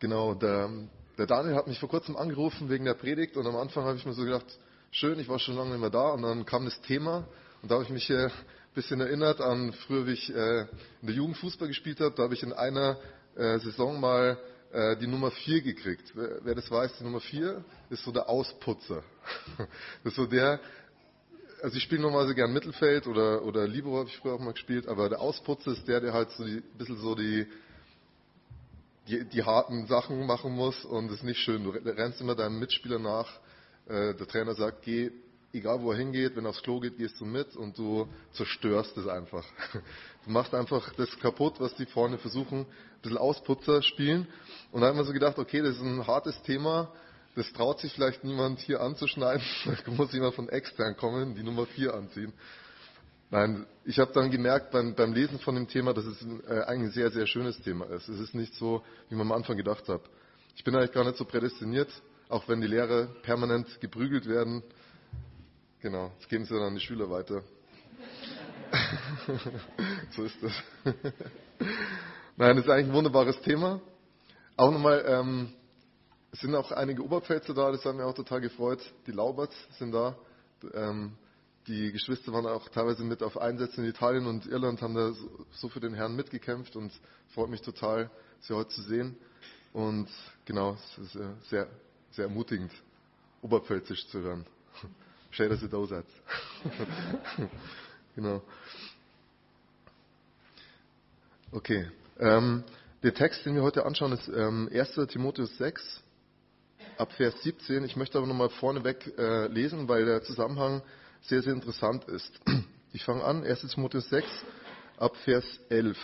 Genau, der, der Daniel hat mich vor kurzem angerufen wegen der Predigt und am Anfang habe ich mir so gedacht, schön, ich war schon lange nicht mehr da und dann kam das Thema und da habe ich mich äh, ein bisschen erinnert an früher, wie ich äh, in der Jugend Fußball gespielt habe. Da habe ich in einer äh, Saison mal die Nummer 4 gekriegt. Wer, das weiß, die Nummer 4 ist so der Ausputzer. Das ist so der, also ich spiele normalerweise gern Mittelfeld oder, oder Libero habe ich früher auch mal gespielt, aber der Ausputzer ist der, der halt so ein bisschen so die, die, harten Sachen machen muss und es ist nicht schön. Du rennst immer deinem Mitspieler nach. Äh, der Trainer sagt, geh, egal wo er hingeht, wenn er aufs Klo geht, gehst du mit und du zerstörst es einfach. Du machst einfach das kaputt, was die vorne versuchen, ein bisschen Ausputzer spielen. Und da haben wir so gedacht, okay, das ist ein hartes Thema, das traut sich vielleicht niemand hier anzuschneiden. Da muss jemand von extern kommen, die Nummer 4 anziehen. Nein, ich habe dann gemerkt beim, beim, Lesen von dem Thema, dass es äh, eigentlich ein sehr, sehr schönes Thema ist. Es ist nicht so, wie man am Anfang gedacht hat. Ich bin eigentlich gar nicht so prädestiniert, auch wenn die Lehrer permanent geprügelt werden. Genau, jetzt geben sie dann an die Schüler weiter. so ist das. Nein, das ist eigentlich ein wunderbares Thema. Auch nochmal, ähm, es sind auch einige Oberpfälzer da, das hat mich auch total gefreut. Die Lauberts sind da. Ähm, die Geschwister waren auch teilweise mit auf Einsätzen in Italien und Irland, haben da so für den Herrn mitgekämpft und freut mich total, sie heute zu sehen. Und genau, es ist sehr, sehr ermutigend, Oberpfälzisch zu hören. Schön, dass ihr da seid. genau. Okay. Ähm, der Text, den wir heute anschauen, ist ähm, 1. Timotheus 6, ab Vers 17. Ich möchte aber nochmal vorneweg äh, lesen, weil der Zusammenhang sehr, sehr interessant ist. Ich fange an, 1. Timotheus 6, ab Vers 11.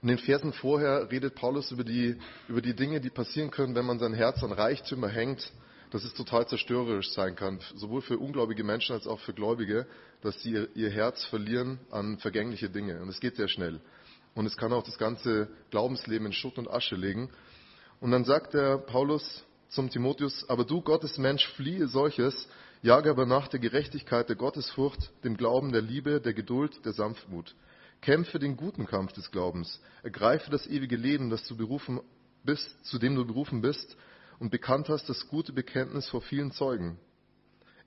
Und in den Versen vorher redet Paulus über die, über die Dinge, die passieren können, wenn man sein Herz an Reichtümer hängt, dass es total zerstörerisch sein kann, sowohl für ungläubige Menschen als auch für Gläubige, dass sie ihr, ihr Herz verlieren an vergängliche Dinge. Und es geht sehr schnell. Und es kann auch das ganze Glaubensleben in Schutt und Asche legen. Und dann sagt der Paulus zum Timotheus, aber du Gottes Mensch, fliehe solches, jage aber nach der Gerechtigkeit, der Gottesfurcht, dem Glauben, der Liebe, der Geduld, der Sanftmut. Kämpfe den guten Kampf des Glaubens, ergreife das ewige Leben, das du berufen bist, zu dem du berufen bist und bekannt hast das gute Bekenntnis vor vielen Zeugen.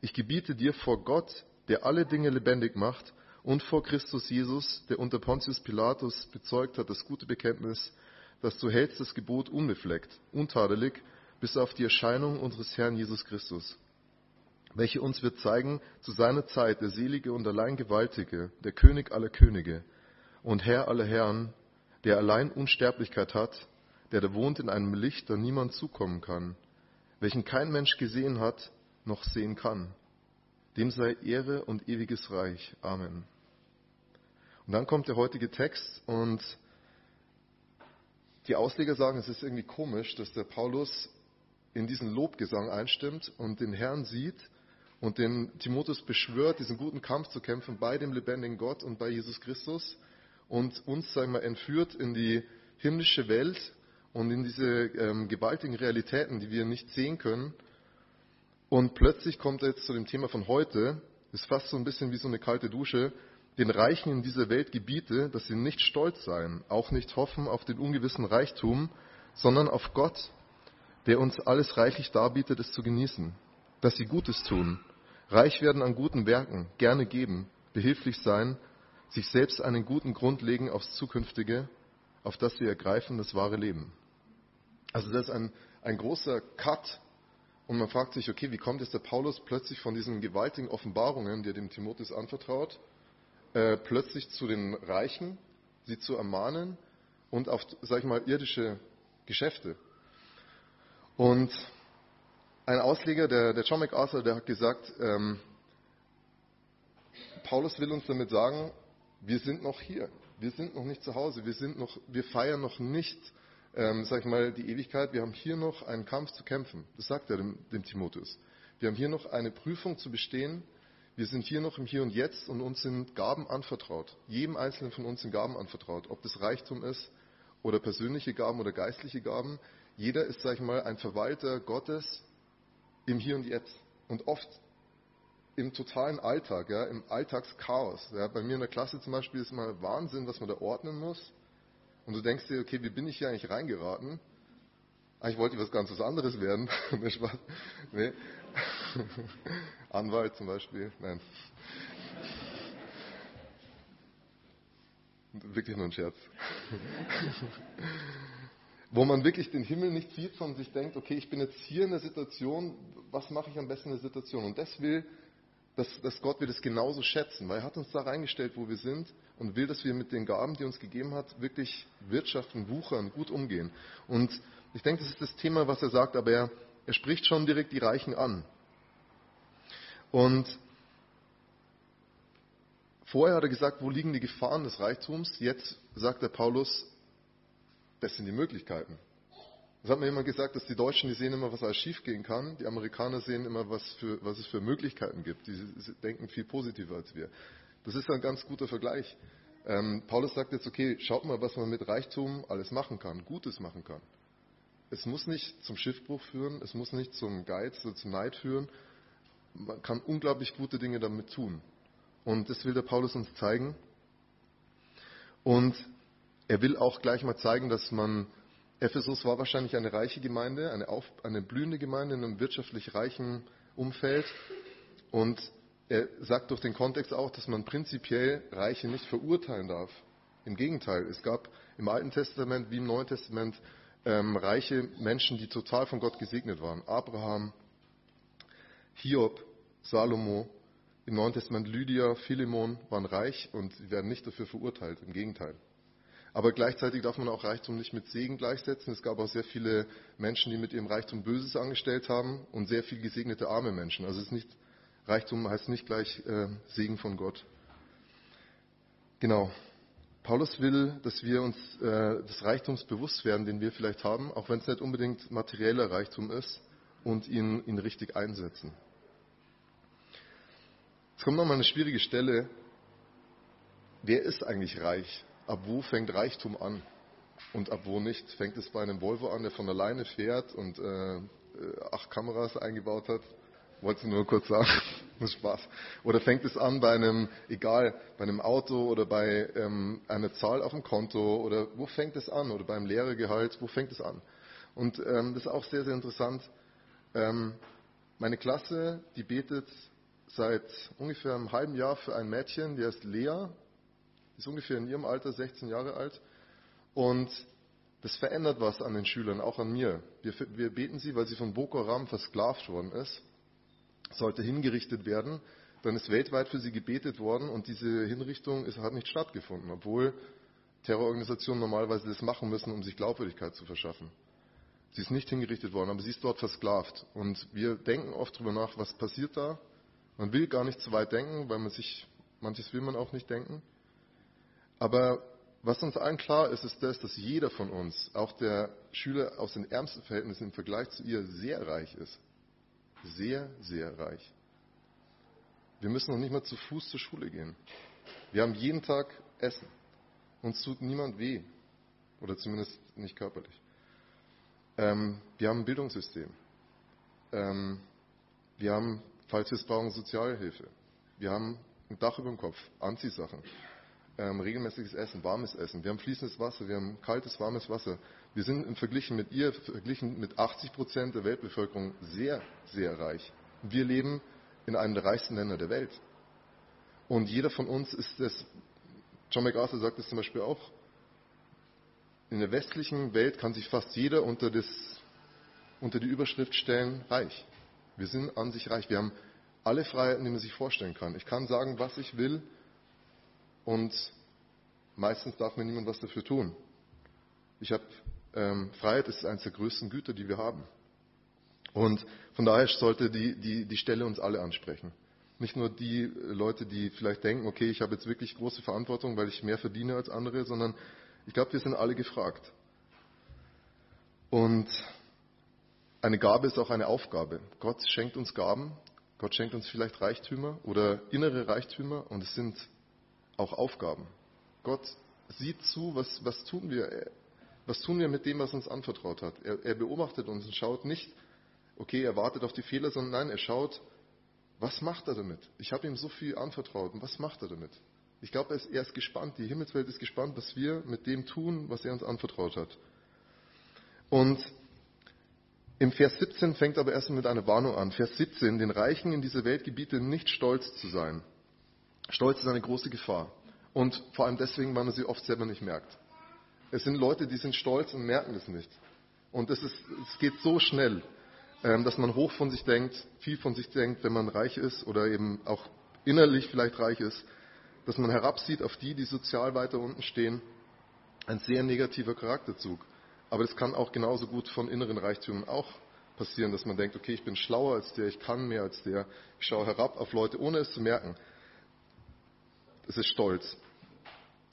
Ich gebiete dir vor Gott, der alle Dinge lebendig macht, und vor Christus Jesus, der unter Pontius Pilatus bezeugt hat das gute Bekenntnis, dass du hältst das Gebot unbefleckt, untadelig, bis auf die Erscheinung unseres Herrn Jesus Christus, welche uns wird zeigen, zu seiner Zeit der selige und allein gewaltige, der König aller Könige und Herr aller Herren, der allein Unsterblichkeit hat, der da wohnt in einem Licht, da niemand zukommen kann, welchen kein Mensch gesehen hat, noch sehen kann. Dem sei Ehre und ewiges Reich. Amen. Und dann kommt der heutige Text und die Ausleger sagen, es ist irgendwie komisch, dass der Paulus in diesen Lobgesang einstimmt und den Herrn sieht und den Timotheus beschwört, diesen guten Kampf zu kämpfen bei dem lebendigen Gott und bei Jesus Christus und uns, sagen wir, entführt in die himmlische Welt und in diese ähm, gewaltigen Realitäten, die wir nicht sehen können. Und plötzlich kommt er jetzt zu dem Thema von heute, ist fast so ein bisschen wie so eine kalte Dusche. Den Reichen in dieser Welt gebiete, dass sie nicht stolz seien, auch nicht hoffen auf den ungewissen Reichtum, sondern auf Gott, der uns alles reichlich darbietet, es zu genießen, dass sie Gutes tun, reich werden an guten Werken, gerne geben, behilflich sein, sich selbst einen guten Grund legen aufs Zukünftige, auf das sie ergreifen das wahre Leben. Also das ist ein, ein großer Cut und man fragt sich, okay, wie kommt jetzt der Paulus plötzlich von diesen gewaltigen Offenbarungen, die er dem Timotheus anvertraut, äh, plötzlich zu den Reichen, sie zu ermahnen und auf, sag ich mal, irdische Geschäfte. Und ein Ausleger, der, der John MacArthur, der hat gesagt, ähm, Paulus will uns damit sagen, wir sind noch hier, wir sind noch nicht zu Hause, wir, sind noch, wir feiern noch nicht, ähm, sag ich mal, die Ewigkeit, wir haben hier noch einen Kampf zu kämpfen. Das sagt er dem, dem Timotheus. Wir haben hier noch eine Prüfung zu bestehen, wir sind hier noch im Hier und Jetzt und uns sind Gaben anvertraut. Jedem Einzelnen von uns sind Gaben anvertraut. Ob das Reichtum ist oder persönliche Gaben oder geistliche Gaben. Jeder ist, sag ich mal, ein Verwalter Gottes im Hier und Jetzt. Und oft im totalen Alltag, ja, im Alltagschaos. Ja. Bei mir in der Klasse zum Beispiel ist mal Wahnsinn, was man da ordnen muss. Und du denkst dir, okay, wie bin ich hier eigentlich reingeraten? Wollte ich was ganz was anderes werden. Anwalt zum Beispiel. Nein. Wirklich nur ein Scherz. Wo man wirklich den Himmel nicht sieht, sondern sich denkt, okay, ich bin jetzt hier in der Situation, was mache ich am besten in der Situation? Und das will, dass, dass Gott wir das genauso schätzen, weil er hat uns da reingestellt, wo wir sind und will, dass wir mit den Gaben, die er uns gegeben hat, wirklich wirtschaften, wuchern, gut umgehen. Und ich denke, das ist das Thema, was er sagt, aber er, er spricht schon direkt die Reichen an. Und vorher hat er gesagt, wo liegen die Gefahren des Reichtums? Jetzt sagt der Paulus, das sind die Möglichkeiten. Das hat mir jemand gesagt, dass die Deutschen, die sehen immer, was alles schiefgehen kann. Die Amerikaner sehen immer, was, für, was es für Möglichkeiten gibt. Die denken viel positiver als wir. Das ist ein ganz guter Vergleich. Ähm, Paulus sagt jetzt, okay, schaut mal, was man mit Reichtum alles machen kann, Gutes machen kann. Es muss nicht zum Schiffbruch führen, es muss nicht zum Geiz oder zum Neid führen. Man kann unglaublich gute Dinge damit tun. Und das will der Paulus uns zeigen. Und er will auch gleich mal zeigen, dass man, Ephesus war wahrscheinlich eine reiche Gemeinde, eine, auf, eine blühende Gemeinde in einem wirtschaftlich reichen Umfeld. Und er sagt durch den Kontext auch, dass man prinzipiell Reiche nicht verurteilen darf. Im Gegenteil, es gab im Alten Testament wie im Neuen Testament ähm, reiche Menschen, die total von Gott gesegnet waren. Abraham, Hiob, Salomo, im Neuen Testament Lydia, Philemon waren reich und werden nicht dafür verurteilt, im Gegenteil. Aber gleichzeitig darf man auch Reichtum nicht mit Segen gleichsetzen. Es gab auch sehr viele Menschen, die mit ihrem Reichtum Böses angestellt haben und sehr viel gesegnete arme Menschen. Also es ist nicht, Reichtum heißt nicht gleich äh, Segen von Gott. Genau. Paulus will, dass wir uns äh, des Reichtums bewusst werden, den wir vielleicht haben, auch wenn es nicht unbedingt materieller Reichtum ist, und ihn, ihn richtig einsetzen. Jetzt kommt nochmal eine schwierige Stelle. Wer ist eigentlich reich? Ab wo fängt Reichtum an? Und ab wo nicht? Fängt es bei einem Volvo an, der von alleine fährt und äh, äh acht Kameras eingebaut hat? Wollte ich nur kurz sagen. Das Spaß. Oder fängt es an bei einem, egal, bei einem Auto oder bei ähm, einer Zahl auf dem Konto oder wo fängt es an? Oder beim Lehrergehalt, wo fängt es an? Und ähm, das ist auch sehr, sehr interessant. Ähm, meine Klasse, die betet seit ungefähr einem halben Jahr für ein Mädchen, die heißt Lea, ist ungefähr in ihrem Alter 16 Jahre alt. Und das verändert was an den Schülern, auch an mir. Wir, wir beten sie, weil sie von Boko Haram versklavt worden ist sollte hingerichtet werden, dann ist weltweit für sie gebetet worden und diese Hinrichtung ist, hat nicht stattgefunden, obwohl Terrororganisationen normalerweise das machen müssen, um sich Glaubwürdigkeit zu verschaffen. Sie ist nicht hingerichtet worden, aber sie ist dort versklavt. Und wir denken oft darüber nach, was passiert da. Man will gar nicht zu weit denken, weil man sich, manches will man auch nicht denken. Aber was uns allen klar ist, ist das, dass jeder von uns, auch der Schüler aus den ärmsten Verhältnissen im Vergleich zu ihr, sehr reich ist sehr, sehr reich. Wir müssen noch nicht mal zu Fuß zur Schule gehen. Wir haben jeden Tag Essen. Uns tut niemand weh. Oder zumindest nicht körperlich. Ähm, wir haben ein Bildungssystem. Ähm, wir haben, falls wir es brauchen, Sozialhilfe. Wir haben ein Dach über dem Kopf, Anziehsachen, ähm, regelmäßiges Essen, warmes Essen. Wir haben fließendes Wasser, wir haben kaltes, warmes Wasser. Wir sind im Verglichen mit ihr, verglichen mit 80 Prozent der Weltbevölkerung sehr, sehr reich. Wir leben in einem der reichsten Länder der Welt. Und jeder von uns ist es, John MacArthur sagt es zum Beispiel auch, in der westlichen Welt kann sich fast jeder unter, das, unter die Überschrift stellen, reich. Wir sind an sich reich. Wir haben alle Freiheiten, die man sich vorstellen kann. Ich kann sagen, was ich will und meistens darf mir niemand was dafür tun. Ich habe ähm, Freiheit ist eines der größten Güter, die wir haben. Und von daher sollte die, die, die Stelle uns alle ansprechen. Nicht nur die Leute, die vielleicht denken, okay, ich habe jetzt wirklich große Verantwortung, weil ich mehr verdiene als andere, sondern ich glaube, wir sind alle gefragt. Und eine Gabe ist auch eine Aufgabe. Gott schenkt uns Gaben, Gott schenkt uns vielleicht Reichtümer oder innere Reichtümer und es sind auch Aufgaben. Gott sieht zu, was, was tun wir? Was tun wir mit dem, was uns anvertraut hat? Er, er beobachtet uns und schaut nicht, okay, er wartet auf die Fehler, sondern nein, er schaut, was macht er damit? Ich habe ihm so viel anvertraut und was macht er damit? Ich glaube, er ist, er ist gespannt, die Himmelswelt ist gespannt, was wir mit dem tun, was er uns anvertraut hat. Und Im Vers 17 fängt aber erstmal mit einer Warnung an. Vers 17, den Reichen in dieser Welt gebiete nicht stolz zu sein. Stolz ist eine große Gefahr. Und vor allem deswegen, weil man sie oft selber nicht merkt. Es sind Leute, die sind stolz und merken es nicht. Und es, ist, es geht so schnell, ähm, dass man hoch von sich denkt, viel von sich denkt, wenn man reich ist oder eben auch innerlich vielleicht reich ist, dass man herabsieht auf die, die sozial weiter unten stehen. Ein sehr negativer Charakterzug. Aber es kann auch genauso gut von inneren Reichtümern auch passieren, dass man denkt, okay, ich bin schlauer als der, ich kann mehr als der, ich schaue herab auf Leute, ohne es zu merken. Es ist Stolz.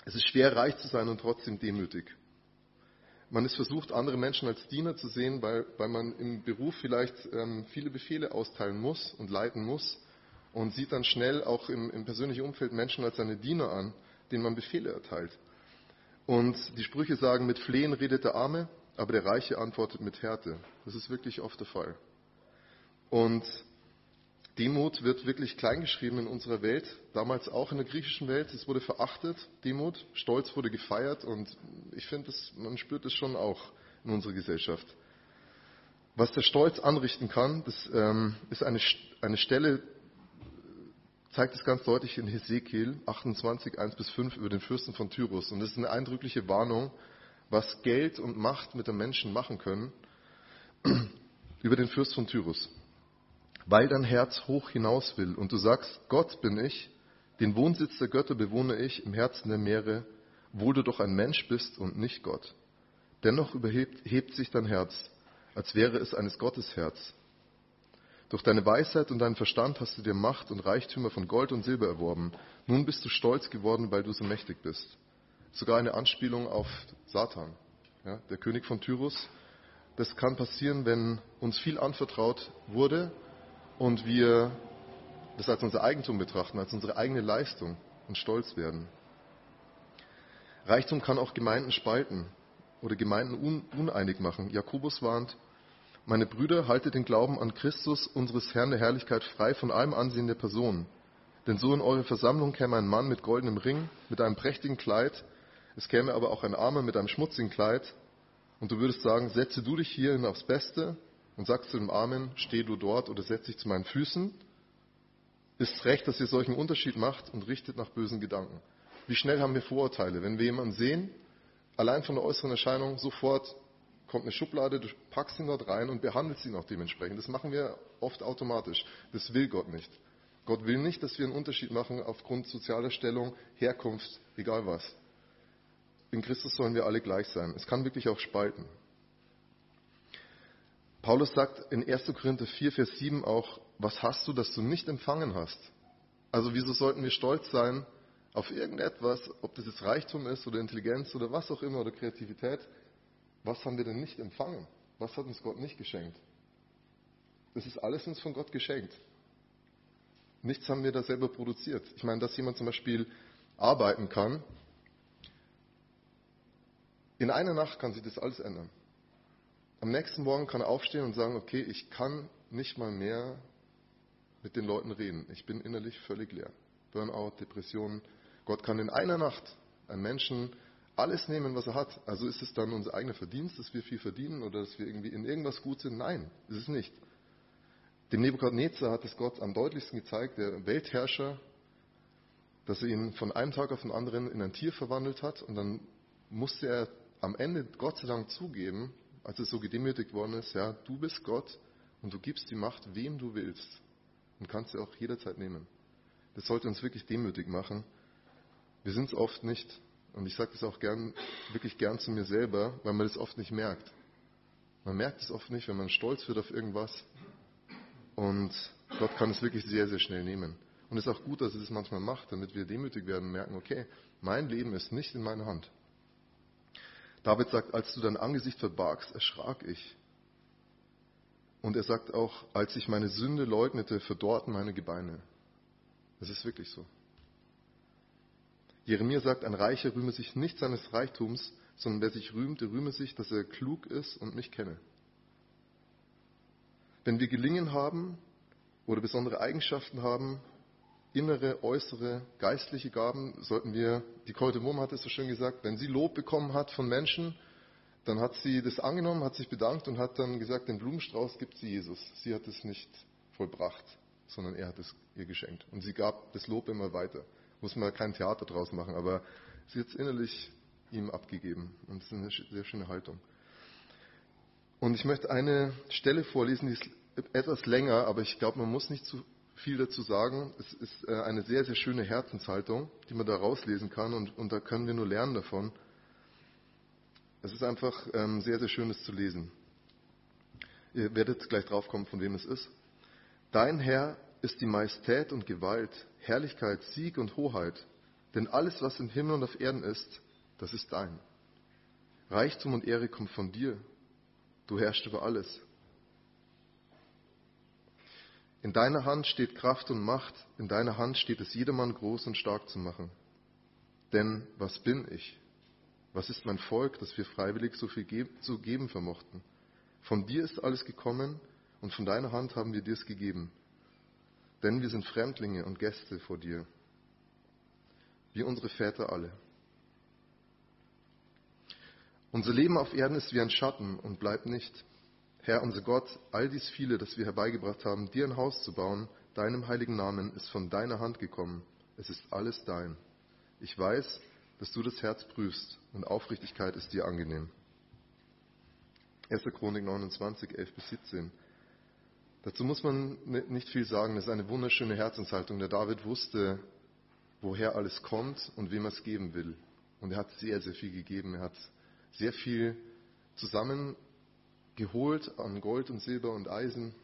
Es ist schwer, reich zu sein und trotzdem demütig. Man ist versucht, andere Menschen als Diener zu sehen, weil, weil man im Beruf vielleicht ähm, viele Befehle austeilen muss und leiten muss und sieht dann schnell auch im, im persönlichen Umfeld Menschen als seine Diener an, denen man Befehle erteilt. Und die Sprüche sagen, mit Flehen redet der Arme, aber der Reiche antwortet mit Härte. Das ist wirklich oft der Fall. Und Demut wird wirklich kleingeschrieben in unserer Welt, damals auch in der griechischen Welt. Es wurde verachtet, Demut. Stolz wurde gefeiert und ich finde, man spürt es schon auch in unserer Gesellschaft. Was der Stolz anrichten kann, das ähm, ist eine, eine Stelle, zeigt es ganz deutlich in Hesekiel 28, 1 bis 5 über den Fürsten von Tyrus. Und das ist eine eindrückliche Warnung, was Geld und Macht mit den Menschen machen können, über den Fürst von Tyrus. Weil dein Herz hoch hinaus will und du sagst, Gott bin ich, den Wohnsitz der Götter bewohne ich im Herzen der Meere, wohl du doch ein Mensch bist und nicht Gott. Dennoch überhebt hebt sich dein Herz, als wäre es eines Gottes Herz. Durch deine Weisheit und deinen Verstand hast du dir Macht und Reichtümer von Gold und Silber erworben. Nun bist du stolz geworden, weil du so mächtig bist. Sogar eine Anspielung auf Satan, ja, der König von Tyrus. Das kann passieren, wenn uns viel anvertraut wurde und wir das als unser Eigentum betrachten, als unsere eigene Leistung und stolz werden. Reichtum kann auch Gemeinden spalten oder Gemeinden uneinig machen. Jakobus warnt, meine Brüder, haltet den Glauben an Christus, unseres Herrn der Herrlichkeit, frei von allem Ansehen der Person. Denn so in eure Versammlung käme ein Mann mit goldenem Ring, mit einem prächtigen Kleid, es käme aber auch ein Armer mit einem schmutzigen Kleid, und du würdest sagen, setze du dich hierhin aufs Beste und sagst zu dem Armen, steh du dort oder setz dich zu meinen Füßen, ist recht, dass ihr solchen Unterschied macht und richtet nach bösen Gedanken. Wie schnell haben wir Vorurteile? Wenn wir jemanden sehen, allein von der äußeren Erscheinung sofort kommt eine Schublade, du packst ihn dort rein und behandelst ihn auch dementsprechend. Das machen wir oft automatisch. Das will Gott nicht. Gott will nicht, dass wir einen Unterschied machen aufgrund sozialer Stellung, Herkunft, egal was. In Christus sollen wir alle gleich sein. Es kann wirklich auch spalten. Paulus sagt in 1. Korinther 4, Vers 7 auch, was hast du, das du nicht empfangen hast? Also wieso sollten wir stolz sein auf irgendetwas, ob das jetzt Reichtum ist oder Intelligenz oder was auch immer oder Kreativität? Was haben wir denn nicht empfangen? Was hat uns Gott nicht geschenkt? Das ist alles uns von Gott geschenkt. Nichts haben wir da selber produziert. Ich meine, dass jemand zum Beispiel arbeiten kann, in einer Nacht kann sich das alles ändern. Am nächsten Morgen kann er aufstehen und sagen, okay, ich kann nicht mal mehr mit den Leuten reden. Ich bin innerlich völlig leer. Burnout, Depressionen. Gott kann in einer Nacht einen Menschen alles nehmen, was er hat. Also ist es dann unser eigener Verdienst, dass wir viel verdienen oder dass wir irgendwie in irgendwas gut sind? Nein, ist es nicht. Dem Nebukadnezar hat es Gott am deutlichsten gezeigt, der Weltherrscher, dass er ihn von einem Tag auf den anderen in ein Tier verwandelt hat und dann musste er am Ende Gott sei Dank zugeben, als er so gedemütigt worden ist, ja, du bist Gott und du gibst die Macht, wem du willst und kannst sie auch jederzeit nehmen. Das sollte uns wirklich demütig machen. Wir sind es oft nicht. Und ich sage das auch gern, wirklich gern zu mir selber, weil man das oft nicht merkt. Man merkt es oft nicht, wenn man stolz wird auf irgendwas. Und Gott kann es wirklich sehr, sehr schnell nehmen. Und es ist auch gut, dass er das manchmal macht, damit wir demütig werden und merken, okay, mein Leben ist nicht in meiner Hand. David sagt, als du dein Angesicht verbargst, erschrak ich. Und er sagt auch, als ich meine Sünde leugnete, verdorrten meine Gebeine. Das ist wirklich so. Jeremia sagt, ein Reicher rühme sich nicht seines Reichtums, sondern wer sich rühmt, der rühme sich, dass er klug ist und mich kenne. Wenn wir Gelingen haben oder besondere Eigenschaften haben, innere, äußere, geistliche Gaben, sollten wir, die Kolte Wurm hat es so schön gesagt, wenn sie Lob bekommen hat von Menschen, dann hat sie das angenommen, hat sich bedankt und hat dann gesagt, den Blumenstrauß gibt sie Jesus. Sie hat es nicht vollbracht, sondern er hat es ihr geschenkt. Und sie gab das Lob immer weiter. Muss man kein Theater draus machen, aber sie hat es innerlich ihm abgegeben. Und das ist eine sehr schöne Haltung. Und ich möchte eine Stelle vorlesen, die ist etwas länger, aber ich glaube, man muss nicht zu viel dazu sagen. Es ist äh, eine sehr, sehr schöne Herzenshaltung, die man da rauslesen kann und, und da können wir nur lernen davon. Es ist einfach ähm, sehr, sehr schön, es zu lesen. Ihr werdet gleich draufkommen, von wem es ist. Dein Herr ist die Majestät und Gewalt, Herrlichkeit, Sieg und Hoheit. Denn alles, was im Himmel und auf Erden ist, das ist dein. Reichtum und Ehre kommt von dir. Du herrschst über alles. In deiner Hand steht Kraft und Macht, in deiner Hand steht es jedermann groß und stark zu machen. Denn was bin ich? Was ist mein Volk, dass wir freiwillig so viel zu geben vermochten? Von dir ist alles gekommen und von deiner Hand haben wir dir es gegeben. Denn wir sind Fremdlinge und Gäste vor dir, wie unsere Väter alle. Unser Leben auf Erden ist wie ein Schatten und bleibt nicht. Herr, unser Gott, all dies viele, das wir herbeigebracht haben, dir ein Haus zu bauen, deinem heiligen Namen, ist von deiner Hand gekommen. Es ist alles dein. Ich weiß, dass du das Herz prüfst und Aufrichtigkeit ist dir angenehm. 1. Chronik 29, 11 bis 17. Dazu muss man nicht viel sagen. Das ist eine wunderschöne Herzenshaltung. Der David wusste, woher alles kommt und wem er es geben will. Und er hat sehr, sehr viel gegeben. Er hat sehr viel zusammen geholt an Gold und Silber und Eisen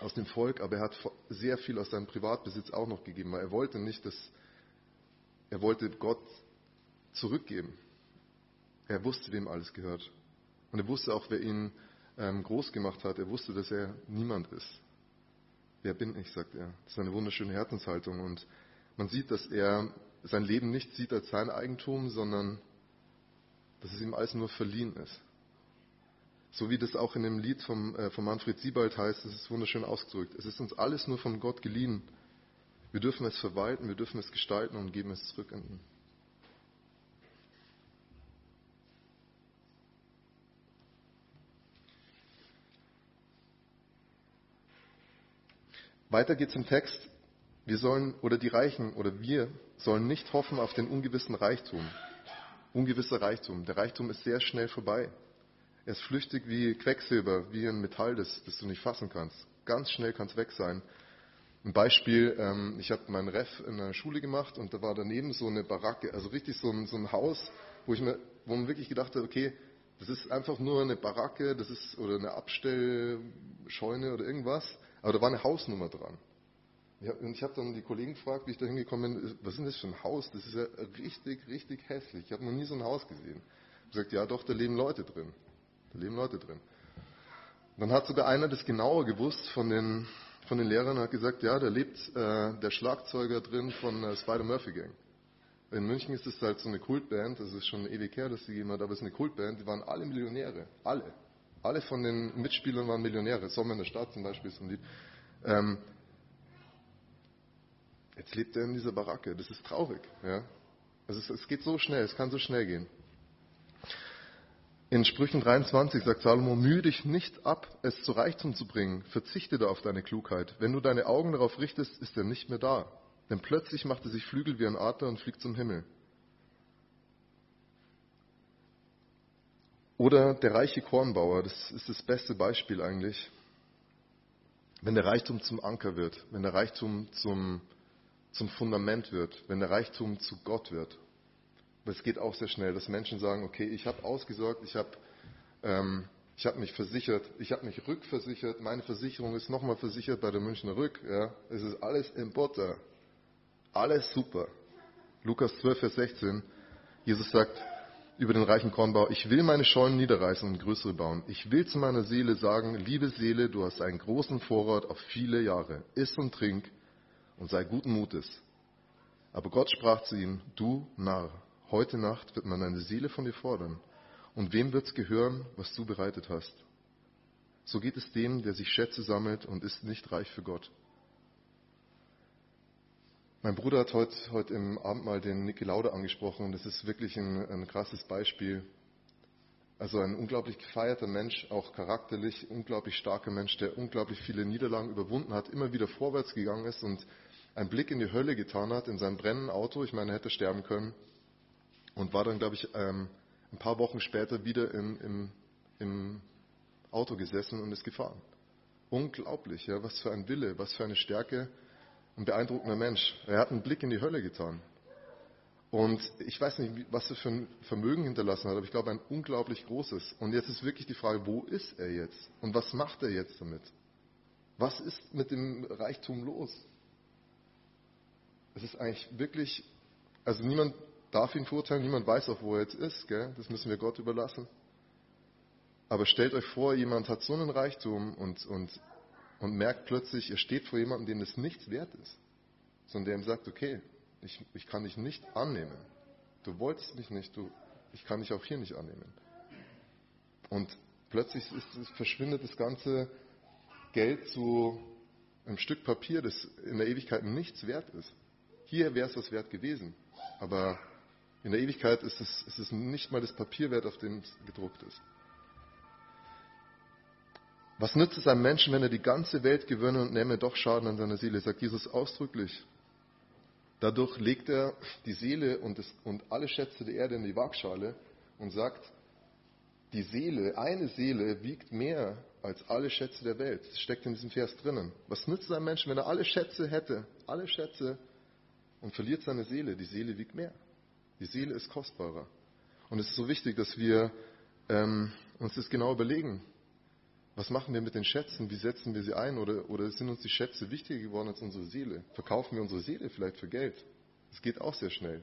aus dem Volk, aber er hat sehr viel aus seinem Privatbesitz auch noch gegeben, weil er wollte nicht, dass er wollte Gott zurückgeben. Er wusste, wem alles gehört. Und er wusste auch, wer ihn ähm, groß gemacht hat. Er wusste, dass er niemand ist. Wer bin ich, sagt er. Das ist eine wunderschöne Herzenshaltung. Und man sieht, dass er sein Leben nicht sieht als sein Eigentum, sondern dass es ihm alles nur verliehen ist. So wie das auch in dem Lied vom, äh, von Manfred Siebald heißt, das ist wunderschön ausgedrückt. Es ist uns alles nur von Gott geliehen. Wir dürfen es verwalten, wir dürfen es gestalten und geben es zurück an ihn. Weiter geht's im Text. Wir sollen, oder die Reichen, oder wir sollen nicht hoffen auf den ungewissen Reichtum. Ungewisser Reichtum. Der Reichtum ist sehr schnell vorbei. Er ist flüchtig wie Quecksilber, wie ein Metall, das, das du nicht fassen kannst. Ganz schnell kann es weg sein. Ein Beispiel, ähm, ich habe meinen Ref in der Schule gemacht und da war daneben so eine Baracke, also richtig so ein, so ein Haus, wo, ich mir, wo man wirklich gedacht hat, okay, das ist einfach nur eine Baracke, das ist oder eine Abstellscheune oder irgendwas, aber da war eine Hausnummer dran. und ich habe dann die Kollegen gefragt, wie ich da hingekommen bin, was ist denn das für ein Haus? Das ist ja richtig, richtig hässlich. Ich habe noch nie so ein Haus gesehen. Ich gesagt, ja doch, da leben Leute drin. Da leben Leute drin. Dann hat sogar einer das genauer gewusst von den, von den Lehrern und hat gesagt, ja, da lebt äh, der Schlagzeuger drin von äh, Spider Murphy Gang. In München ist es halt so eine Kultband, das ist schon ewig her, dass sie gegeben hat, aber es ist eine Kultband, die waren alle Millionäre. Alle. Alle von den Mitspielern waren Millionäre. Sommer in der Stadt zum Beispiel ist ein Lied. Ähm, jetzt lebt er in dieser Baracke. Das ist traurig. Ja? Also es, es geht so schnell, es kann so schnell gehen. In Sprüchen 23 sagt Salomo, mühe dich nicht ab, es zu Reichtum zu bringen. Verzichte da auf deine Klugheit. Wenn du deine Augen darauf richtest, ist er nicht mehr da. Denn plötzlich macht er sich Flügel wie ein Adler und fliegt zum Himmel. Oder der reiche Kornbauer, das ist das beste Beispiel eigentlich. Wenn der Reichtum zum Anker wird, wenn der Reichtum zum, zum Fundament wird, wenn der Reichtum zu Gott wird, aber es geht auch sehr schnell, dass Menschen sagen, okay, ich habe ausgesorgt, ich habe ähm, hab mich versichert, ich habe mich rückversichert, meine Versicherung ist nochmal versichert bei der Münchner Rück. Ja. Es ist alles im Butter. Alles super. Lukas 12, Vers 16. Jesus sagt über den reichen Kornbau, ich will meine Scheunen niederreißen und größere bauen. Ich will zu meiner Seele sagen, liebe Seele, du hast einen großen Vorrat auf viele Jahre. Iss und trink und sei guten Mutes. Aber Gott sprach zu ihm, du Narr, Heute Nacht wird man eine Seele von dir fordern. Und wem wird's gehören, was du bereitet hast? So geht es dem, der sich Schätze sammelt und ist nicht reich für Gott. Mein Bruder hat heute, heute im Abend mal den Niki Lauda angesprochen das ist wirklich ein, ein krasses Beispiel. Also ein unglaublich gefeierter Mensch, auch charakterlich, unglaublich starker Mensch, der unglaublich viele Niederlagen überwunden hat, immer wieder vorwärts gegangen ist und einen Blick in die Hölle getan hat, in sein brennendes Auto. Ich meine, er hätte sterben können. Und war dann, glaube ich, ähm, ein paar Wochen später wieder im, im, im Auto gesessen und ist gefahren. Unglaublich, ja, was für ein Wille, was für eine Stärke. Ein beeindruckender Mensch. Er hat einen Blick in die Hölle getan. Und ich weiß nicht, was er für ein Vermögen hinterlassen hat, aber ich glaube ein unglaublich großes. Und jetzt ist wirklich die Frage, wo ist er jetzt? Und was macht er jetzt damit? Was ist mit dem Reichtum los? Es ist eigentlich wirklich, also niemand darf ihn verurteilen, niemand weiß auch, wo er jetzt ist, gell? das müssen wir Gott überlassen. Aber stellt euch vor, jemand hat so einen Reichtum und, und, und merkt plötzlich, er steht vor jemandem, dem es nichts wert ist, sondern der ihm sagt, okay, ich, ich kann dich nicht annehmen. Du wolltest mich nicht, du, ich kann dich auch hier nicht annehmen. Und plötzlich ist, verschwindet das ganze Geld zu einem Stück Papier, das in der Ewigkeit nichts wert ist. Hier wäre es was wert gewesen, aber in der Ewigkeit ist es, ist es nicht mal das Papier wert, auf dem es gedruckt ist. Was nützt es einem Menschen, wenn er die ganze Welt gewönne und nehme doch Schaden an seiner Seele? Sagt Jesus ausdrücklich. Dadurch legt er die Seele und, das, und alle Schätze der Erde in die Waagschale und sagt, die Seele, eine Seele wiegt mehr als alle Schätze der Welt. Das steckt in diesem Vers drinnen. Was nützt es einem Menschen, wenn er alle Schätze hätte, alle Schätze und verliert seine Seele? Die Seele wiegt mehr. Die Seele ist kostbarer. Und es ist so wichtig, dass wir ähm, uns das genau überlegen. Was machen wir mit den Schätzen? Wie setzen wir sie ein? Oder, oder sind uns die Schätze wichtiger geworden als unsere Seele? Verkaufen wir unsere Seele vielleicht für Geld? Das geht auch sehr schnell.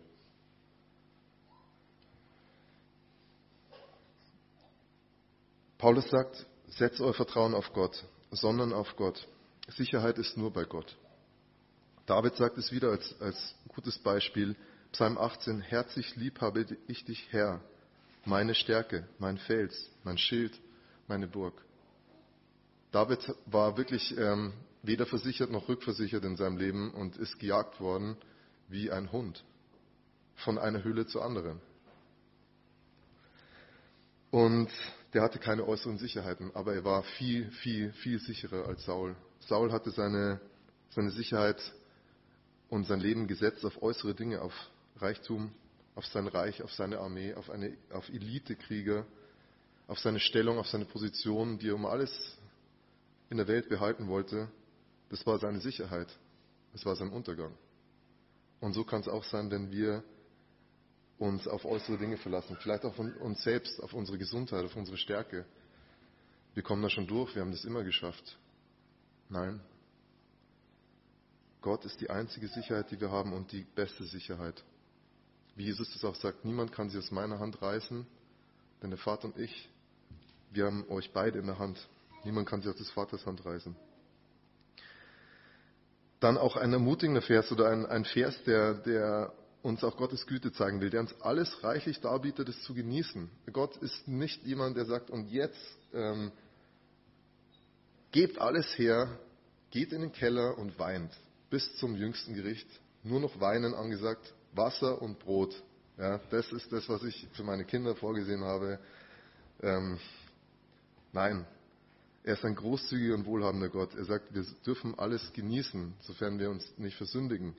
Paulus sagt, setzt euer Vertrauen auf Gott, sondern auf Gott. Sicherheit ist nur bei Gott. David sagt es wieder als, als gutes Beispiel, Psalm 18, herzlich lieb habe ich dich, Herr, meine Stärke, mein Fels, mein Schild, meine Burg. David war wirklich ähm, weder versichert noch rückversichert in seinem Leben und ist gejagt worden wie ein Hund von einer Höhle zur anderen. Und der hatte keine äußeren Sicherheiten, aber er war viel, viel, viel sicherer als Saul. Saul hatte seine, seine Sicherheit und sein Leben gesetzt auf äußere Dinge, auf Reichtum, auf sein Reich, auf seine Armee, auf, eine, auf Elitekrieger, auf seine Stellung, auf seine Position, die er um alles in der Welt behalten wollte, das war seine Sicherheit. Das war sein Untergang. Und so kann es auch sein, wenn wir uns auf äußere Dinge verlassen, vielleicht von uns selbst, auf unsere Gesundheit, auf unsere Stärke. Wir kommen da schon durch, wir haben das immer geschafft. Nein. Gott ist die einzige Sicherheit, die wir haben und die beste Sicherheit. Wie Jesus das auch sagt, niemand kann sie aus meiner Hand reißen, denn der Vater und ich, wir haben euch beide in der Hand. Niemand kann sie aus des Vaters Hand reißen. Dann auch ein ermutigender Vers oder ein, ein Vers, der, der uns auch Gottes Güte zeigen will, der uns alles reichlich darbietet, es zu genießen. Gott ist nicht jemand, der sagt, und jetzt ähm, gebt alles her, geht in den Keller und weint bis zum jüngsten Gericht. Nur noch Weinen angesagt, Wasser und Brot. Ja, das ist das, was ich für meine Kinder vorgesehen habe. Ähm, nein, er ist ein großzügiger und wohlhabender Gott. Er sagt, wir dürfen alles genießen, sofern wir uns nicht versündigen.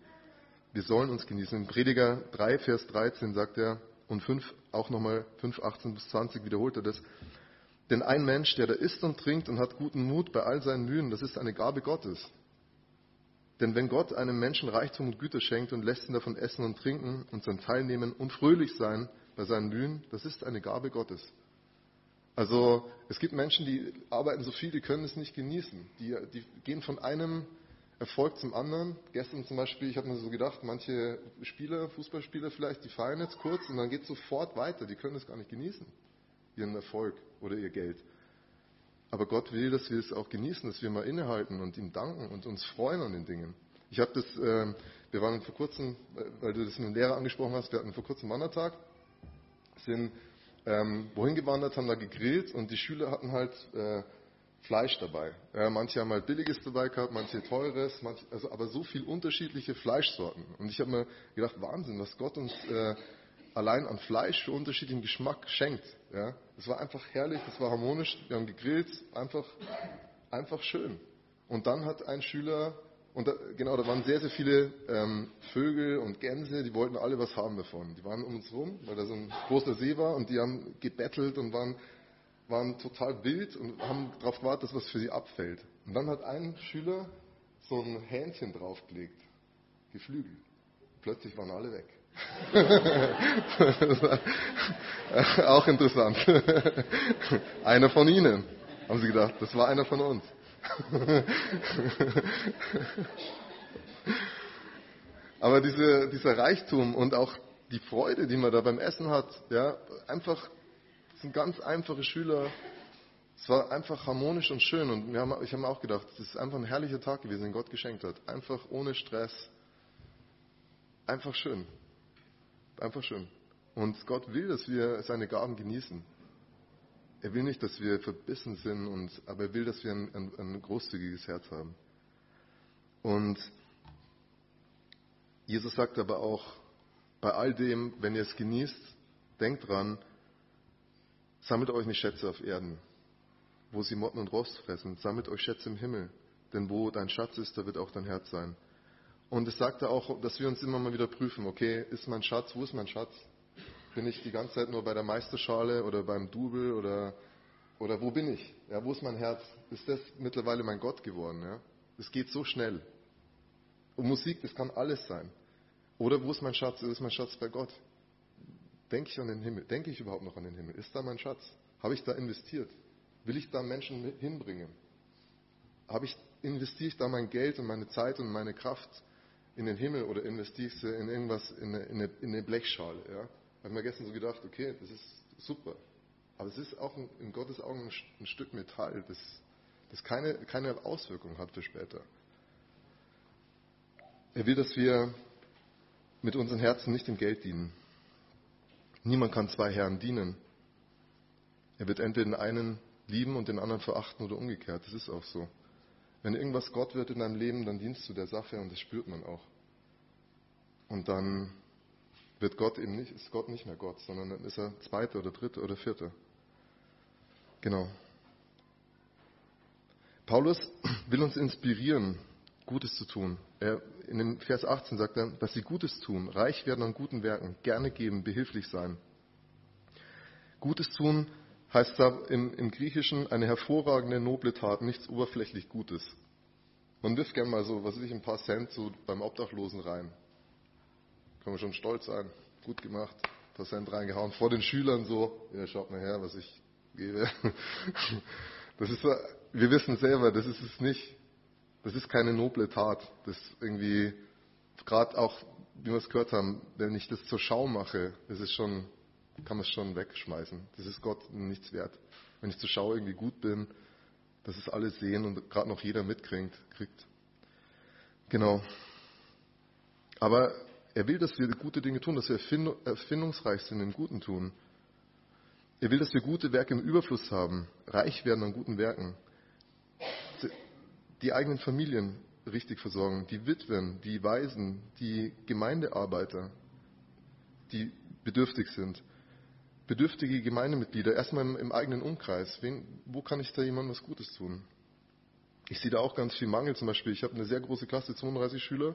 Wir sollen uns genießen. In Prediger 3, Vers 13 sagt er, und 5, auch nochmal 5, 18 bis 20 wiederholt er das. Denn ein Mensch, der da isst und trinkt und hat guten Mut bei all seinen Mühen, das ist eine Gabe Gottes. Denn wenn Gott einem Menschen Reichtum und Güter schenkt und lässt ihn davon essen und trinken und sein Teilnehmen und fröhlich sein bei seinen Mühen, das ist eine Gabe Gottes. Also es gibt Menschen, die arbeiten so viel, die können es nicht genießen. Die, die gehen von einem Erfolg zum anderen. Gestern zum Beispiel, ich habe mir so gedacht, manche Spieler, Fußballspieler vielleicht, die feiern jetzt kurz und dann geht es sofort weiter. Die können es gar nicht genießen, ihren Erfolg oder ihr Geld. Aber Gott will, dass wir es auch genießen, dass wir mal innehalten und ihm danken und uns freuen an den Dingen. Ich habe das, äh, wir waren vor kurzem, weil du das mit dem Lehrer angesprochen hast, wir hatten vor kurzem Wandertag, sind ähm, wohin gewandert, haben da gegrillt und die Schüler hatten halt äh, Fleisch dabei. Ja, manche haben halt billiges dabei gehabt, manche teures, manche, also aber so viel unterschiedliche Fleischsorten. Und ich habe mir gedacht, Wahnsinn, was Gott uns äh, allein an Fleisch für unterschiedlichen Geschmack schenkt. Ja? Es war einfach herrlich, es war harmonisch, wir haben gegrillt, einfach, einfach schön. Und dann hat ein Schüler, und da, genau, da waren sehr, sehr viele ähm, Vögel und Gänse, die wollten alle was haben davon. Die waren um uns rum, weil da so ein großer See war und die haben gebettelt und waren, waren total wild und haben darauf gewartet, dass was für sie abfällt. Und dann hat ein Schüler so ein Hähnchen draufgelegt, Geflügel. Plötzlich waren alle weg. auch interessant. einer von Ihnen, haben Sie gedacht. Das war einer von uns. Aber diese, dieser Reichtum und auch die Freude, die man da beim Essen hat, ja, einfach, sind ganz einfache Schüler. Es war einfach harmonisch und schön. Und haben, ich habe mir auch gedacht, es ist einfach ein herrlicher Tag gewesen, den Gott geschenkt hat. Einfach ohne Stress. Einfach schön. Einfach schön. Und Gott will, dass wir seine Gaben genießen. Er will nicht, dass wir verbissen sind, und, aber er will, dass wir ein, ein, ein großzügiges Herz haben. Und Jesus sagt aber auch, bei all dem, wenn ihr es genießt, denkt dran, sammelt euch nicht Schätze auf Erden, wo sie Motten und Rost fressen, sammelt euch Schätze im Himmel, denn wo dein Schatz ist, da wird auch dein Herz sein. Und es sagt er auch, dass wir uns immer mal wieder prüfen, okay, ist mein Schatz, wo ist mein Schatz? Bin ich die ganze Zeit nur bei der Meisterschale oder beim Double oder, oder wo bin ich? Ja, wo ist mein Herz? Ist das mittlerweile mein Gott geworden? Ja? Es geht so schnell. Und Musik, das kann alles sein. Oder wo ist mein Schatz? Ist mein Schatz bei Gott? Denke ich an den Himmel? Denke ich überhaupt noch an den Himmel? Ist da mein Schatz? Habe ich da investiert? Will ich da Menschen hinbringen? Habe ich, investiere ich da mein Geld und meine Zeit und meine Kraft in den Himmel oder investiere ich sie in irgendwas, in eine, in eine, in eine Blechschale? Ja? habe mir gestern so gedacht, okay, das ist super. Aber es ist auch in Gottes Augen ein Stück Metall, das, das keine, keine Auswirkung hat für später. Er will, dass wir mit unseren Herzen nicht dem Geld dienen. Niemand kann zwei Herren dienen. Er wird entweder den einen lieben und den anderen verachten oder umgekehrt. Das ist auch so. Wenn irgendwas Gott wird in deinem Leben, dann dienst du der Sache und das spürt man auch. Und dann wird Gott eben nicht, ist Gott nicht mehr Gott, sondern dann ist er Zweiter oder Dritter oder Vierter. Genau. Paulus will uns inspirieren, Gutes zu tun. Er, in dem Vers 18 sagt er, dass sie Gutes tun, reich werden an guten Werken, gerne geben, behilflich sein. Gutes tun heißt da im, im Griechischen eine hervorragende, noble Tat, nichts oberflächlich Gutes. Man wirft gerne mal so, was weiß ich, ein paar Cent so beim Obdachlosen rein. Kann man schon stolz sein. Gut gemacht. Prozent reingehauen. Vor den Schülern so. Ja, schaut mal her, was ich gebe. Das ist, wir wissen selber, das ist es nicht. Das ist keine noble Tat. Das irgendwie, gerade auch, wie wir es gehört haben, wenn ich das zur Schau mache, das ist schon, kann man es schon wegschmeißen. Das ist Gott nichts wert. Wenn ich zur Schau irgendwie gut bin, dass es alle sehen und gerade noch jeder mitkriegt. Kriegt. Genau. Aber er will, dass wir gute Dinge tun, dass wir erfindungsreich sind im Guten tun. Er will, dass wir gute Werke im Überfluss haben, reich werden an guten Werken. Die eigenen Familien richtig versorgen, die Witwen, die Waisen, die Gemeindearbeiter, die bedürftig sind. Bedürftige Gemeindemitglieder, erstmal im, im eigenen Umkreis. Wen, wo kann ich da jemandem was Gutes tun? Ich sehe da auch ganz viel Mangel. Zum Beispiel, ich habe eine sehr große Klasse, 32 Schüler.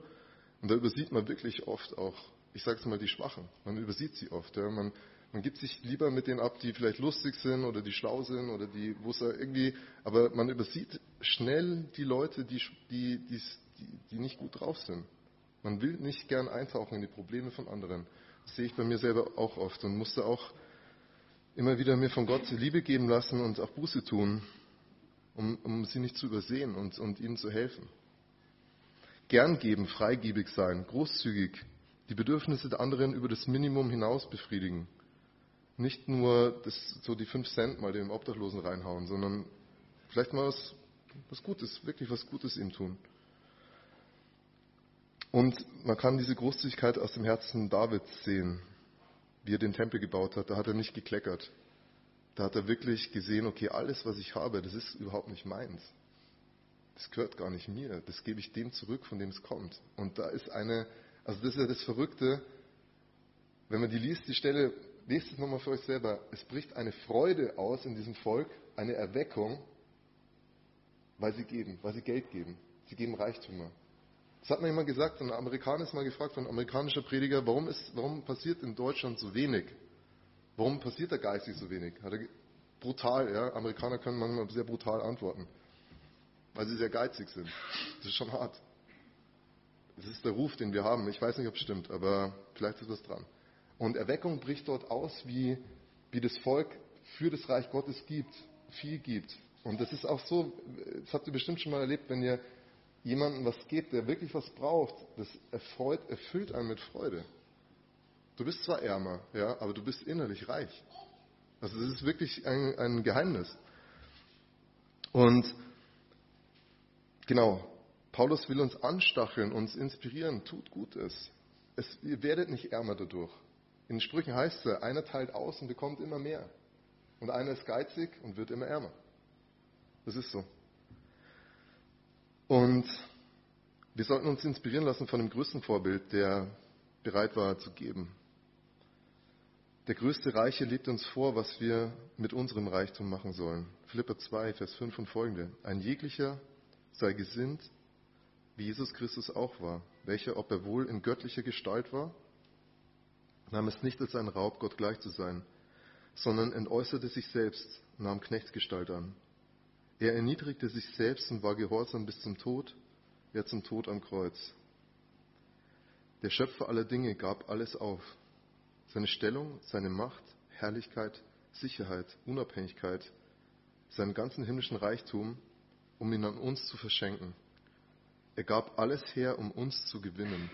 Und da übersieht man wirklich oft auch, ich sage es mal, die Schwachen. Man übersieht sie oft. Ja. Man, man gibt sich lieber mit denen ab, die vielleicht lustig sind oder die schlau sind oder die, wo es irgendwie, aber man übersieht schnell die Leute, die, die, die, die nicht gut drauf sind. Man will nicht gern eintauchen in die Probleme von anderen. Das sehe ich bei mir selber auch oft und musste auch immer wieder mir von Gott Liebe geben lassen und auch Buße tun, um, um sie nicht zu übersehen und, und ihnen zu helfen gern geben, freigebig sein, großzügig, die Bedürfnisse der anderen über das Minimum hinaus befriedigen. Nicht nur das, so die fünf Cent mal dem Obdachlosen reinhauen, sondern vielleicht mal was, was Gutes, wirklich was Gutes ihm tun. Und man kann diese Großzügigkeit aus dem Herzen Davids sehen, wie er den Tempel gebaut hat. Da hat er nicht gekleckert. Da hat er wirklich gesehen, okay, alles, was ich habe, das ist überhaupt nicht meins das gehört gar nicht mir, das gebe ich dem zurück, von dem es kommt. Und da ist eine, also das ist ja das Verrückte, wenn man die liest, die Stelle, lest es nochmal für euch selber. Es bricht eine Freude aus in diesem Volk, eine Erweckung, weil sie geben, weil sie Geld geben. Sie geben Reichtümer. Das hat mir jemand gesagt, ein Amerikaner ist mal gefragt, ein amerikanischer Prediger, warum, ist, warum passiert in Deutschland so wenig? Warum passiert da geistig so wenig? Er, brutal, ja. Amerikaner können manchmal sehr brutal antworten, weil sie sehr geizig sind. Das ist schon hart. Das ist der Ruf, den wir haben. Ich weiß nicht, ob es stimmt, aber vielleicht ist was dran. Und Erweckung bricht dort aus, wie, wie das Volk für das Reich Gottes gibt, viel gibt. Und das ist auch so, das habt ihr bestimmt schon mal erlebt, wenn ihr jemandem was gebt, der wirklich was braucht, das erfreut, erfüllt einen mit Freude. Du bist zwar ärmer, ja, aber du bist innerlich reich. Also das ist wirklich ein, ein Geheimnis. Und genau, Paulus will uns anstacheln, uns inspirieren, tut Gutes. Es, ihr werdet nicht ärmer dadurch. In den Sprüchen heißt es, einer teilt aus und bekommt immer mehr. Und einer ist geizig und wird immer ärmer. Das ist so. Und wir sollten uns inspirieren lassen von dem größten Vorbild, der bereit war zu geben. Der größte Reiche lebt uns vor, was wir mit unserem Reichtum machen sollen. Philippa 2, Vers 5 und folgende. Ein jeglicher sei gesinnt, wie Jesus Christus auch war, welcher, ob er wohl in göttlicher Gestalt war, nahm es nicht als ein Raub, Gott gleich zu sein, sondern entäußerte sich selbst, nahm Knechtsgestalt an. Er erniedrigte sich selbst und war gehorsam bis zum Tod, ja zum Tod am Kreuz. Der Schöpfer aller Dinge gab alles auf, seine Stellung, seine Macht, Herrlichkeit, Sicherheit, Unabhängigkeit, seinen ganzen himmlischen Reichtum, um ihn an uns zu verschenken. Er gab alles her, um uns zu gewinnen.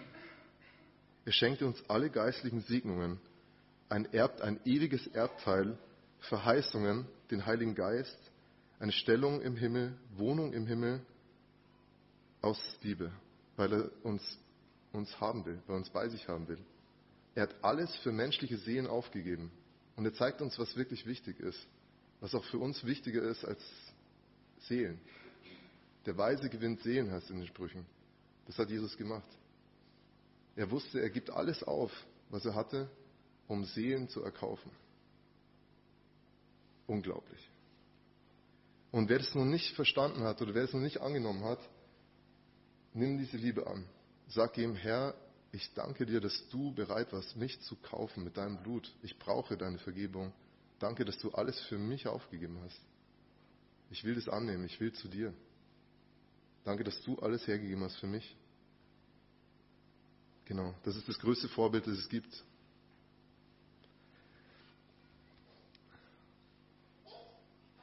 Er schenkte uns alle geistlichen Segnungen, ein, Erb, ein ewiges Erbteil, Verheißungen, den Heiligen Geist, eine Stellung im Himmel, Wohnung im Himmel aus Liebe, weil er uns, uns haben will, weil er uns bei sich haben will. Er hat alles für menschliche Seelen aufgegeben. Und er zeigt uns, was wirklich wichtig ist. Was auch für uns wichtiger ist als Seelen. Der Weise gewinnt Seelen, heißt in den Sprüchen. Das hat Jesus gemacht. Er wusste, er gibt alles auf, was er hatte, um Seelen zu erkaufen. Unglaublich. Und wer das noch nicht verstanden hat oder wer es noch nicht angenommen hat, nimm diese Liebe an. Sag ihm, Herr, ich danke dir, dass du bereit warst, mich zu kaufen mit deinem Blut. Ich brauche deine Vergebung. Danke, dass du alles für mich aufgegeben hast. Ich will das annehmen, ich will zu dir. Danke, dass du alles hergegeben hast für mich. Genau, das ist das größte Vorbild, das es gibt.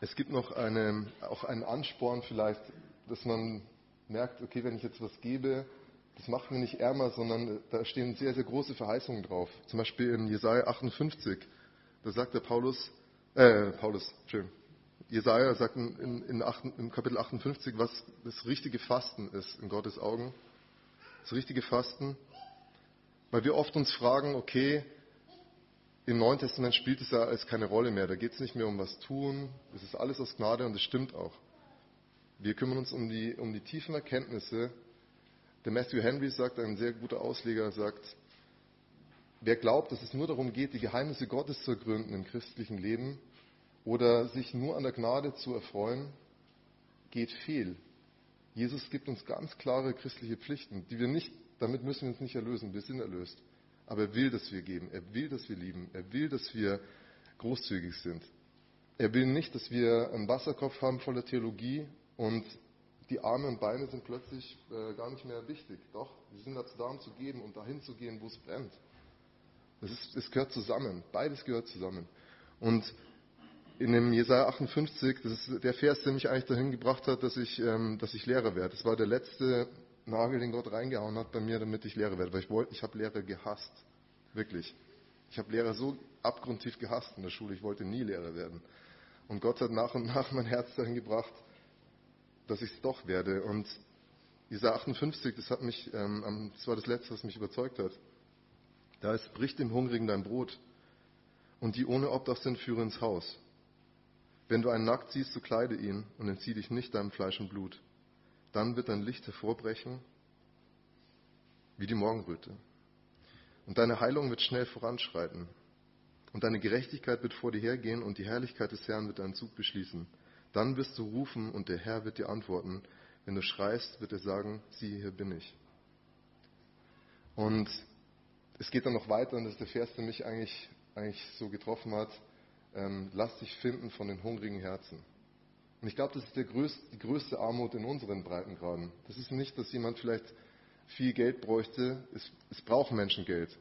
Es gibt noch eine, auch einen Ansporn vielleicht, dass man merkt, okay, wenn ich jetzt was gebe, das macht mir nicht ärmer, sondern da stehen sehr, sehr große Verheißungen drauf. Zum Beispiel in Jesaja 58, da sagt der Paulus, äh, Paulus, schön. Jesaja sagt in, in, in, 8, im Kapitel 58, was das richtige Fasten ist in Gottes Augen. Das richtige Fasten, weil wir oft uns fragen, okay, im Neuen Testament spielt es ja alles keine Rolle mehr. Da geht es nicht mehr um was tun. Es ist alles aus Gnade und das stimmt auch. Wir kümmern uns um die, um die tiefen Erkenntnisse der Matthew Henry sagt, ein sehr guter Ausleger, sagt, wer glaubt, dass es nur darum geht, die Geheimnisse Gottes zu ergründen im christlichen Leben oder sich nur an der Gnade zu erfreuen, geht fehl. Jesus gibt uns ganz klare christliche Pflichten, die wir nicht, damit müssen wir uns nicht erlösen, wir sind erlöst. Aber er will, dass wir geben, er will, dass wir lieben, er will, dass wir großzügig sind. Er will nicht, dass wir einen Wasserkopf haben voller Theologie und die Arme und Beine sind plötzlich äh, gar nicht mehr wichtig. Doch, sie sind dazu da, um zu geben und dahin zu gehen, wo es brennt. Das, ist, das gehört zusammen. Beides gehört zusammen. Und in dem Jesaja 58, das ist der Vers, der mich eigentlich dahin gebracht hat, dass ich, ähm, dass ich Lehrer werde. Das war der letzte Nagel, den Gott reingehauen hat bei mir, damit ich Lehrer werde. Weil ich wollte, ich habe Lehrer gehasst. Wirklich. Ich habe Lehrer so abgrundtief gehasst in der Schule. Ich wollte nie Lehrer werden. Und Gott hat nach und nach mein Herz dahin gebracht, dass ich es doch werde. Und dieser 58, das hat mich, ähm, das war das Letzte, was mich überzeugt hat. Da ist, bricht dem Hungrigen dein Brot und die ohne Obdach sind, führe ins Haus. Wenn du einen nackt siehst, so kleide ihn und entzieh dich nicht deinem Fleisch und Blut. Dann wird dein Licht hervorbrechen wie die Morgenröte. Und deine Heilung wird schnell voranschreiten. Und deine Gerechtigkeit wird vor dir hergehen und die Herrlichkeit des Herrn wird deinen Zug beschließen. Dann wirst du rufen und der Herr wird dir antworten. Wenn du schreist, wird er sagen, siehe, hier bin ich. Und es geht dann noch weiter und das ist der Vers, der mich eigentlich, eigentlich so getroffen hat. Ähm, lass dich finden von den hungrigen Herzen. Und ich glaube, das ist größte, die größte Armut in unseren Breitengraden. Das ist nicht, dass jemand vielleicht viel Geld bräuchte. Es, es braucht Menschen Geld.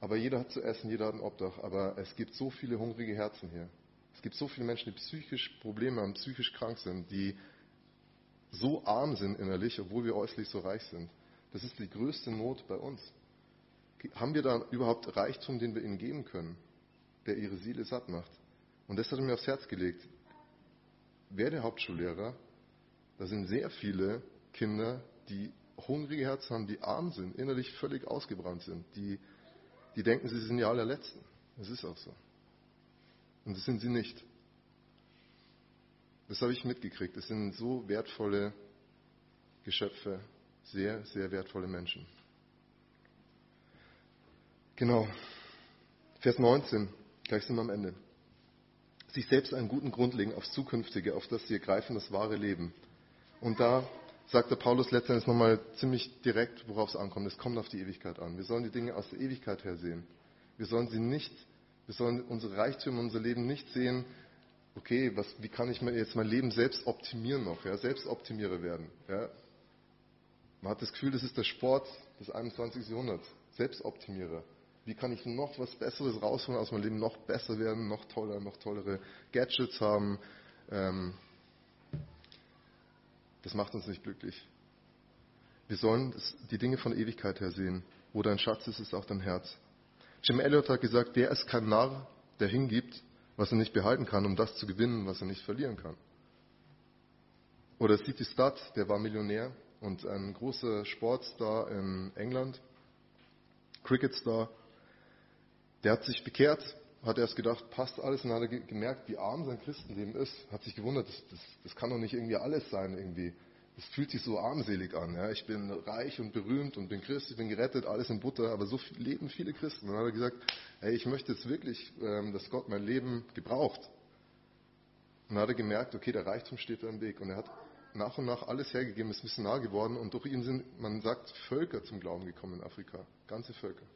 Aber jeder hat zu essen, jeder hat ein Obdach. Aber es gibt so viele hungrige Herzen hier. Es gibt so viele Menschen, die psychisch Probleme haben, psychisch krank sind, die so arm sind innerlich, obwohl wir äußerlich so reich sind. Das ist die größte Not bei uns. Haben wir da überhaupt Reichtum, den wir ihnen geben können, der ihre Seele satt macht? Und das hat er mir aufs Herz gelegt. Werde Hauptschullehrer. Da sind sehr viele Kinder, die hungrige Herzen haben, die arm sind, innerlich völlig ausgebrannt sind, die, die denken, sie sind die allerletzten. Das ist auch so. Und das sind sie nicht. Das habe ich mitgekriegt. Das sind so wertvolle Geschöpfe, sehr, sehr wertvolle Menschen. Genau. Vers 19, gleich sind wir am Ende. Sich selbst einen guten Grund legen aufs Zukünftige, auf das sie ergreifen, das wahre Leben. Und da sagt der Paulus letztendlich nochmal ziemlich direkt, worauf es ankommt. Es kommt auf die Ewigkeit an. Wir sollen die Dinge aus der Ewigkeit her sehen. Wir sollen sie nicht wir sollen unsere Reichtümer, unser Leben nicht sehen, okay, was, wie kann ich jetzt mein Leben selbst optimieren noch, ja, Selbstoptimierer werden. Ja. Man hat das Gefühl, das ist der Sport des 21. Jahrhunderts, Selbstoptimierer. Wie kann ich noch was Besseres rausholen aus meinem Leben, noch besser werden, noch toller, noch tollere Gadgets haben. Ähm, das macht uns nicht glücklich. Wir sollen die Dinge von Ewigkeit her sehen. Wo dein Schatz ist, ist auch dein Herz. Jim Elliot hat gesagt, wer ist kein Narr, der hingibt, was er nicht behalten kann, um das zu gewinnen, was er nicht verlieren kann. Oder City Stud, der war Millionär und ein großer Sportstar in England, Cricketstar, der hat sich bekehrt, hat erst gedacht, passt alles, und dann hat er gemerkt, wie arm sein Christenleben ist, hat sich gewundert, das, das, das kann doch nicht irgendwie alles sein irgendwie es fühlt sich so armselig an. Ja. Ich bin reich und berühmt und bin Christ, ich bin gerettet, alles in Butter, aber so leben viele Christen. Und dann hat er gesagt, hey, ich möchte jetzt wirklich, ähm, dass Gott mein Leben gebraucht. Und dann hat er gemerkt, okay, der Reichtum steht da im Weg. Und er hat nach und nach alles hergegeben, ist Missionar geworden und durch ihn sind, man sagt, Völker zum Glauben gekommen in Afrika. Ganze Völker.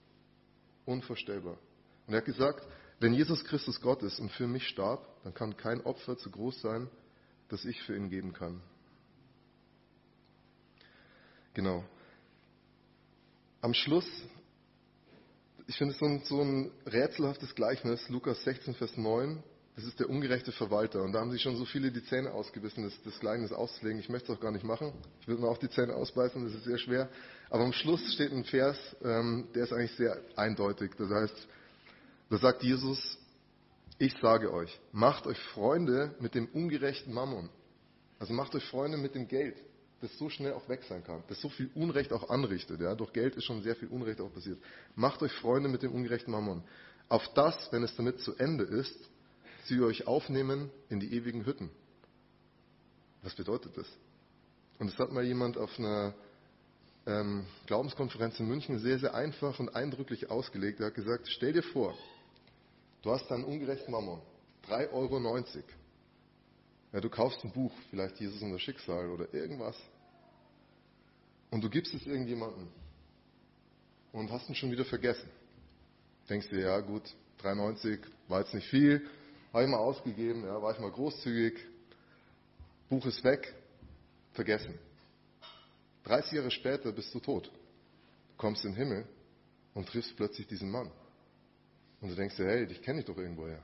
Unvorstellbar. Und er hat gesagt, wenn Jesus Christus Gott ist und für mich starb, dann kann kein Opfer zu groß sein, das ich für ihn geben kann. Genau. Am Schluss, ich finde es so ein, so ein rätselhaftes Gleichnis, Lukas 16, Vers 9, das ist der ungerechte Verwalter. Und da haben sich schon so viele die Zähne ausgebissen, das, das Gleichnis auszulegen. Ich möchte es auch gar nicht machen. Ich würde mir auch die Zähne ausbeißen, das ist sehr schwer. Aber am Schluss steht ein Vers, ähm, der ist eigentlich sehr eindeutig. Das heißt, da sagt Jesus, ich sage euch, macht euch Freunde mit dem ungerechten Mammon. Also macht euch Freunde mit dem Geld das so schnell auch weg sein kann, das so viel Unrecht auch anrichtet. Ja? Durch Geld ist schon sehr viel Unrecht auch passiert. Macht euch Freunde mit dem ungerechten Mammon. Auf das, wenn es damit zu Ende ist, sie euch aufnehmen in die ewigen Hütten. Was bedeutet das? Und es hat mal jemand auf einer ähm, Glaubenskonferenz in München sehr, sehr einfach und eindrücklich ausgelegt. Er hat gesagt, stell dir vor, du hast einen ungerechten Mammon, 3,90 Euro. Ja, du kaufst ein Buch, vielleicht Jesus und das Schicksal oder irgendwas, und du gibst es irgendjemandem und hast ihn schon wieder vergessen. Denkst dir, ja gut, 93 war jetzt nicht viel, habe ich mal ausgegeben, ja, war ich mal großzügig, Buch ist weg, vergessen. 30 Jahre später bist du tot. Du kommst in den Himmel und triffst plötzlich diesen Mann. Und du denkst dir, hey, dich kenne ich doch irgendwoher.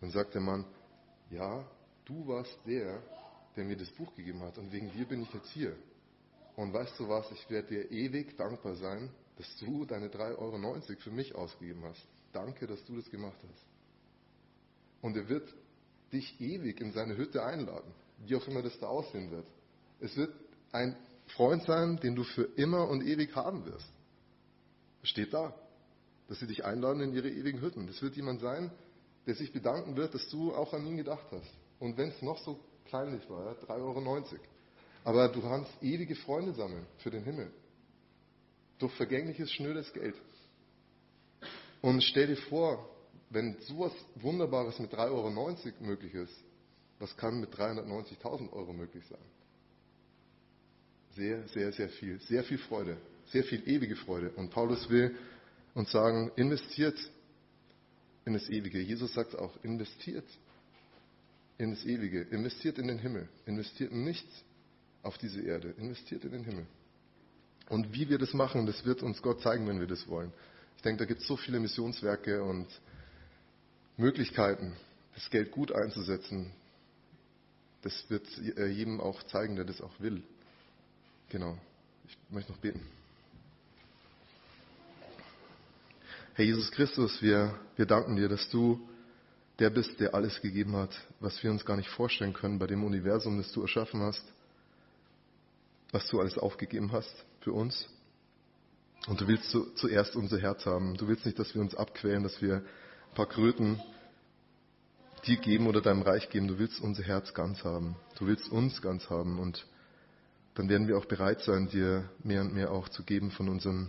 Dann sagt der Mann, ja, du warst der, der mir das Buch gegeben hat und wegen dir bin ich jetzt hier. Und weißt du was, ich werde dir ewig dankbar sein, dass du deine 3,90 Euro für mich ausgegeben hast. Danke, dass du das gemacht hast. Und er wird dich ewig in seine Hütte einladen, wie auch immer das da aussehen wird. Es wird ein Freund sein, den du für immer und ewig haben wirst. Steht da, dass sie dich einladen in ihre ewigen Hütten. Das wird jemand sein, der sich bedanken wird, dass du auch an ihn gedacht hast. Und wenn es noch so kleinlich war, ja, 3,90 Euro. Aber du kannst ewige Freunde sammeln für den Himmel. Durch vergängliches, schnödes Geld. Und stell dir vor, wenn sowas Wunderbares mit 3,90 Euro möglich ist, was kann mit 390.000 Euro möglich sein? Sehr, sehr, sehr viel. Sehr viel Freude. Sehr viel ewige Freude. Und Paulus will uns sagen, investiert in das Ewige. Jesus sagt auch, investiert in das Ewige. Investiert in den Himmel. Investiert nicht auf diese Erde. Investiert in den Himmel. Und wie wir das machen, das wird uns Gott zeigen, wenn wir das wollen. Ich denke, da gibt es so viele Missionswerke und Möglichkeiten, das Geld gut einzusetzen. Das wird äh, jedem auch zeigen, der das auch will. Genau. Ich möchte noch beten. Herr Jesus Christus, wir, wir danken dir, dass du der bist, der alles gegeben hat, was wir uns gar nicht vorstellen können bei dem Universum, das du erschaffen hast, was du alles aufgegeben hast für uns. Und du willst zu, zuerst unser Herz haben. Du willst nicht, dass wir uns abquälen, dass wir ein paar Kröten dir geben oder deinem Reich geben. Du willst unser Herz ganz haben. Du willst uns ganz haben. Und dann werden wir auch bereit sein, dir mehr und mehr auch zu geben von unserem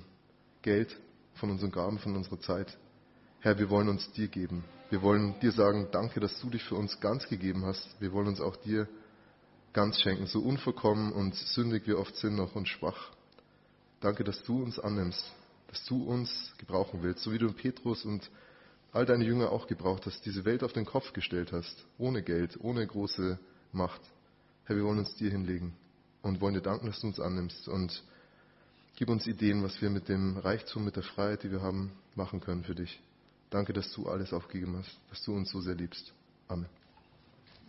Geld, von unseren Gaben, von unserer Zeit. Herr, wir wollen uns dir geben. Wir wollen dir sagen, danke, dass du dich für uns ganz gegeben hast. Wir wollen uns auch dir ganz schenken, so unvollkommen und sündig wir oft sind noch und schwach. Danke, dass du uns annimmst, dass du uns gebrauchen willst, so wie du Petrus und all deine Jünger auch gebraucht hast, diese Welt auf den Kopf gestellt hast, ohne Geld, ohne große Macht. Herr, wir wollen uns dir hinlegen und wollen dir danken, dass du uns annimmst und gib uns Ideen, was wir mit dem Reichtum, mit der Freiheit, die wir haben, machen können für dich. Danke, dass du alles aufgegeben hast, dass du uns so sehr liebst. Amen.